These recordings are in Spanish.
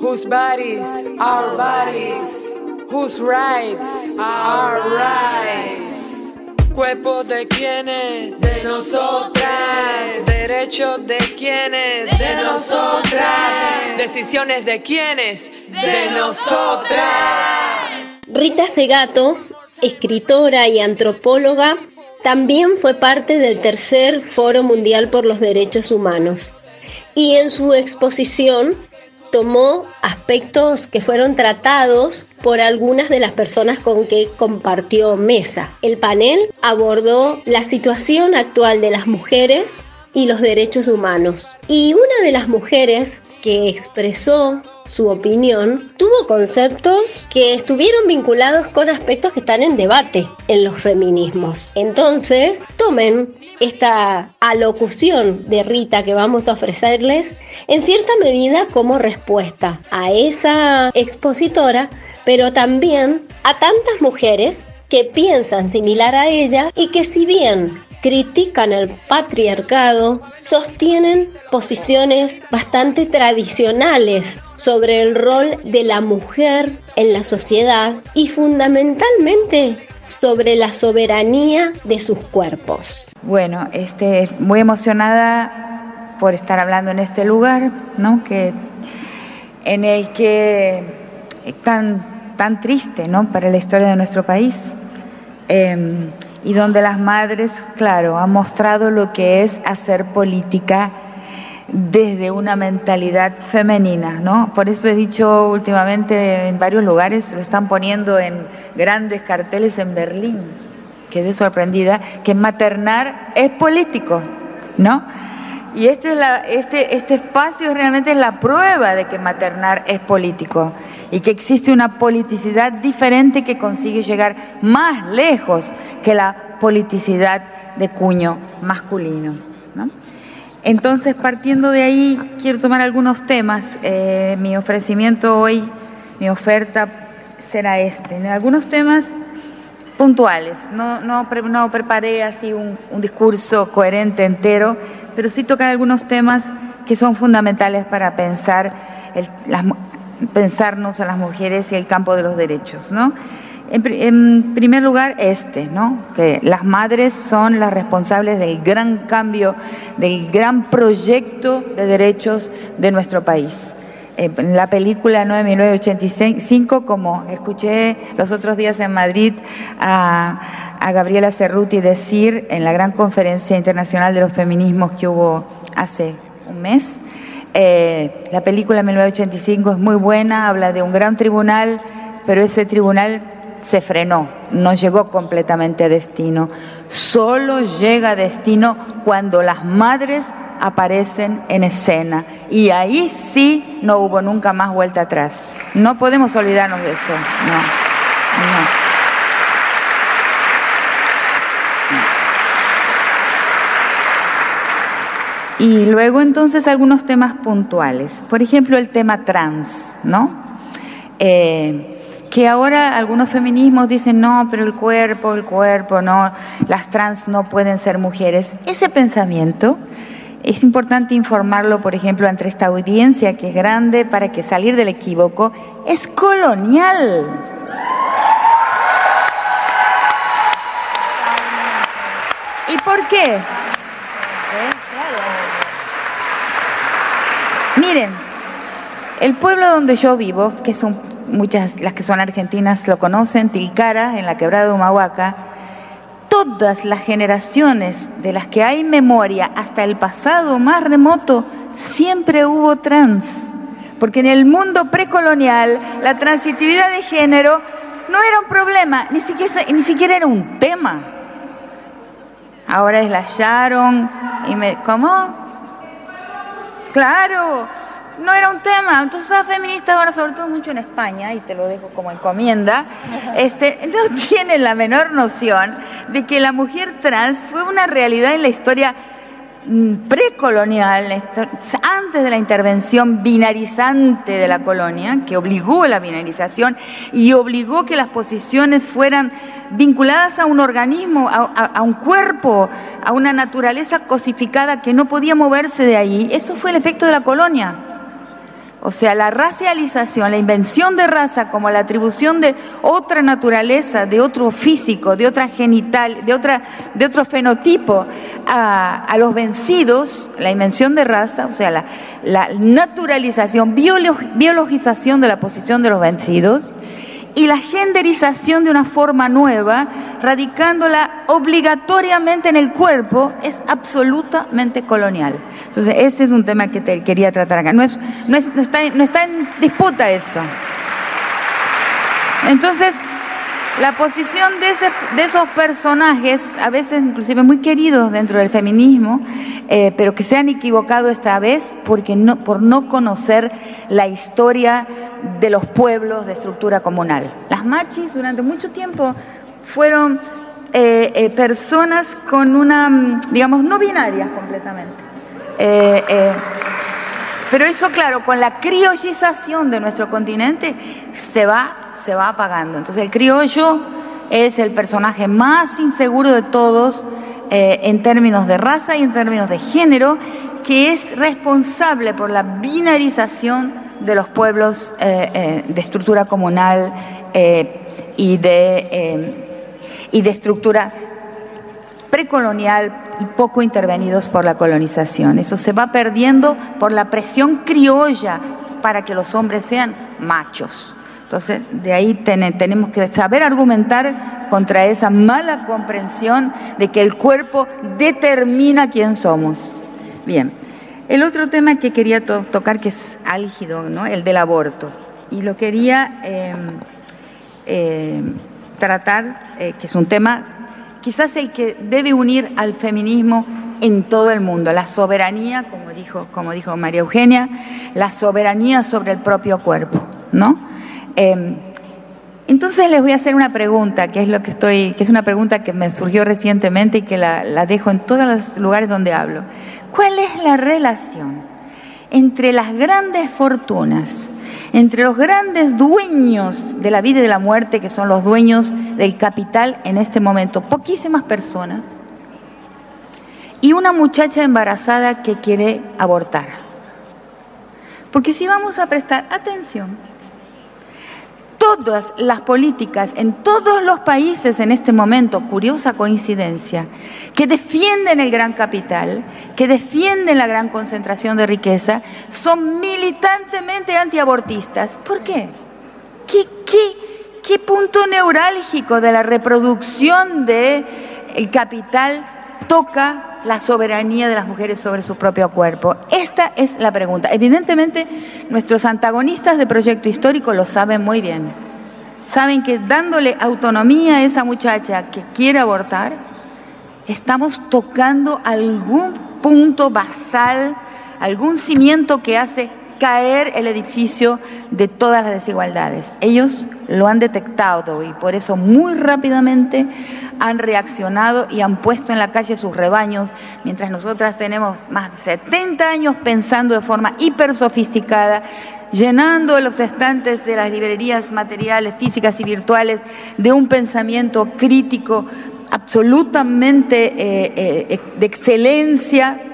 Whose bodies are bodies, whose rights are rights. Cuerpo de quienes, de nosotras. Derechos de quienes, de nosotras. Decisiones de quienes, de nosotras. Rita Segato, escritora y antropóloga, también fue parte del tercer Foro Mundial por los Derechos Humanos. Y en su exposición tomó aspectos que fueron tratados por algunas de las personas con que compartió mesa. El panel abordó la situación actual de las mujeres y los derechos humanos. Y una de las mujeres que expresó su opinión, tuvo conceptos que estuvieron vinculados con aspectos que están en debate en los feminismos. Entonces, tomen esta alocución de Rita que vamos a ofrecerles en cierta medida como respuesta a esa expositora, pero también a tantas mujeres que piensan similar a ella y que si bien critican el patriarcado, sostienen posiciones bastante tradicionales sobre el rol de la mujer en la sociedad y fundamentalmente sobre la soberanía de sus cuerpos. Bueno, este, muy emocionada por estar hablando en este lugar, ¿no? Que, en el que es tan, tan triste, ¿no? Para la historia de nuestro país. Em, y donde las madres, claro, han mostrado lo que es hacer política desde una mentalidad femenina, ¿no? Por eso he dicho últimamente en varios lugares, lo están poniendo en grandes carteles en Berlín, quedé sorprendida, que maternar es político, ¿no? Y este, es la, este, este espacio realmente es la prueba de que maternar es político y que existe una politicidad diferente que consigue llegar más lejos que la politicidad de cuño masculino. Entonces, partiendo de ahí, quiero tomar algunos temas. Eh, mi ofrecimiento hoy, mi oferta será este. Algunos temas puntuales. No, no, no preparé así un, discurso coherente entero, pero sí tocar algunos temas que son fundamentales para pensar las, pensarnos a las mujeres y el campo de los derechos, ¿no? En, primer lugar, este, ¿no? Que las madres son las responsables del gran cambio, del gran proyecto de derechos de nuestro país. En la película 1985, como escuché los otros días en Madrid a, a Gabriela Cerruti decir en la gran conferencia internacional de los feminismos que hubo hace un mes, eh, la película 1985 es muy buena, habla de un gran tribunal, pero ese tribunal se frenó, no llegó completamente a destino. Solo llega a destino cuando las madres aparecen en escena. Y ahí sí no hubo nunca más vuelta atrás. No podemos olvidarnos de eso. No, no. Y luego entonces algunos temas puntuales. Por ejemplo, el tema trans, ¿no? Eh, que ahora algunos feminismos dicen, no, pero el cuerpo, el cuerpo, no, las trans no pueden ser mujeres. Ese pensamiento es importante informarlo, por ejemplo, ante esta audiencia que es grande para que salir del equívoco es colonial. ¿Y por qué? Miren, el pueblo donde yo vivo, que son muchas, las que son argentinas lo conocen, Tilcara, en la quebrada de Humahuaca, todas las generaciones de las que hay memoria hasta el pasado más remoto, siempre hubo trans. Porque en el mundo precolonial la transitividad de género no era un problema, ni siquiera, ni siquiera era un tema. Ahora es la Sharon y me... ¿Cómo? Claro, no era un tema. Entonces las feministas ahora, sobre todo mucho en España, y te lo dejo como encomienda, este, no tienen la menor noción de que la mujer trans fue una realidad en la historia precolonial, antes de la intervención binarizante de la colonia, que obligó la binarización y obligó que las posiciones fueran vinculadas a un organismo, a, un cuerpo, a una naturaleza cosificada que no podía moverse de ahí. Eso fue el efecto de la colonia. O sea, la racialización, la invención de raza como la atribución de otra naturaleza, de otro físico, de otra genital, de, otra, de otro fenotipo a, los vencidos, la invención de raza, o sea, la, la naturalización, biologización de la posición de los vencidos, y la genderización de una forma nueva, radicándola obligatoriamente en el cuerpo, es absolutamente colonial. Entonces, ese es un tema que te quería tratar acá. No, es, no, está, en disputa eso. Entonces, la posición de, esos personajes, a veces inclusive muy queridos dentro del feminismo, eh, pero que se han equivocado esta vez porque por no conocer la historia de los pueblos de estructura comunal. Las machis durante mucho tiempo fueron eh, eh, personas con una, digamos, no binarias completamente. pero eso, claro, con la criollización de nuestro continente se va se va apagando. Entonces el criollo es el personaje más inseguro de todos eh, en términos de raza y en términos de género, que es responsable por la binarización de los pueblos eh, eh, de estructura comunal y, de, y de estructura precolonial y poco intervenidos por la colonización. Eso se va perdiendo por la presión criolla para que los hombres sean machos. Entonces, de ahí tenemos que saber argumentar contra esa mala comprensión de que el cuerpo determina quién somos. Bien, el otro tema que quería tocar, que es álgido, ¿no? el del aborto, y lo quería em, em, tratar, eh, que es un tema quizás el que debe unir al feminismo en todo el mundo, la soberanía, como dijo, como dijo María Eugenia, la soberanía sobre el propio cuerpo, ¿no? Entonces les voy a hacer una pregunta, que es lo que estoy, que es una pregunta que me surgió recientemente y que la, la dejo en todos los lugares donde hablo. ¿Cuál es la relación entre las grandes fortunas, entre los grandes dueños de la vida y de la muerte, que son los dueños del capital en este momento, poquísimas personas, y una muchacha embarazada que quiere abortar? Porque si vamos a prestar atención, todas las políticas en todos los países en este momento, curiosa coincidencia, que defienden el gran capital, que defienden la gran concentración de riqueza, son militantemente antiabortistas. ¿Por qué? ¿Qué, punto neurálgico de la reproducción del el capital toca la soberanía de las mujeres sobre su propio cuerpo? Esta es la pregunta. Evidentemente, nuestros antagonistas de proyecto histórico lo saben muy bien. Saben que dándole autonomía a esa muchacha que quiere abortar, estamos tocando algún punto basal, algún cimiento que hace caer el edificio de todas las desigualdades. Ellos lo han detectado y por eso muy rápidamente han reaccionado y han puesto en la calle sus rebaños, mientras nosotras tenemos más de 70 años pensando de forma hiper sofisticada, llenando los estantes de las librerías materiales, físicas y virtuales de un pensamiento crítico absolutamente eh, eh, de excelencia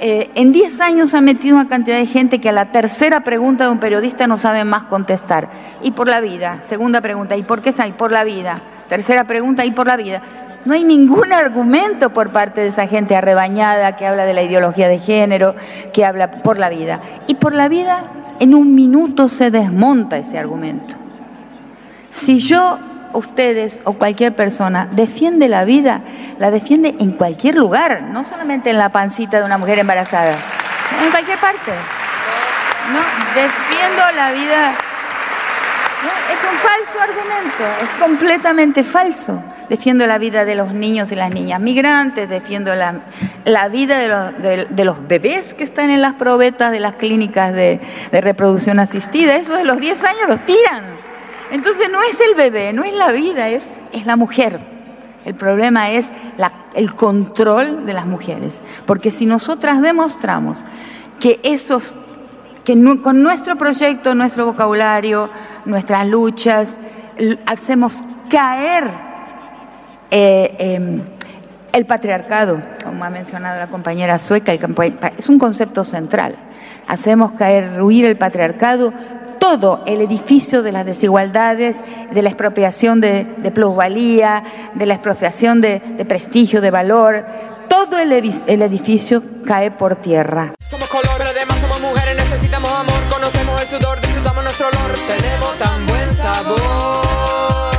eh, en 10 años ha metido una cantidad de gente que a la tercera pregunta de un periodista no sabe más contestar. Y por la vida. Segunda pregunta, ¿y por qué están? Y por la vida. Tercera pregunta, ¿y por la vida? No hay ningún argumento por parte de esa gente arrebañada que habla de la ideología de género, que habla por la vida. Y por la vida, en un minuto se desmonta ese argumento. Si yo ustedes o cualquier persona defiende la vida, la defiende en cualquier lugar, no solamente en la pancita de una mujer embarazada, en cualquier parte. No, defiendo la vida. es un falso argumento, es completamente falso. Defiendo la vida de los niños y las niñas migrantes, defiendo la, la vida de los, bebés que están en las probetas de las clínicas de, de reproducción asistida. Esos de los 10 años los tiran. Entonces no es el bebé, no es la vida, es, es la mujer. El problema es el control de las mujeres. Porque si nosotras demostramos que esos, que con nuestro proyecto, nuestro vocabulario, nuestras luchas, hacemos caer eh, em, el patriarcado, como ha mencionado la compañera sueca, es un concepto central. hacemos caer, ruir el patriarcado, todo el edificio de las desigualdades, de la expropiación de, plusvalía, de la expropiación de, prestigio, de valor, todo el, el, edificio cae por tierra. Somos color, además somos mujeres, necesitamos amor, conocemos el sudor, disfrutamos nuestro olor, tenemos tan buen sabor.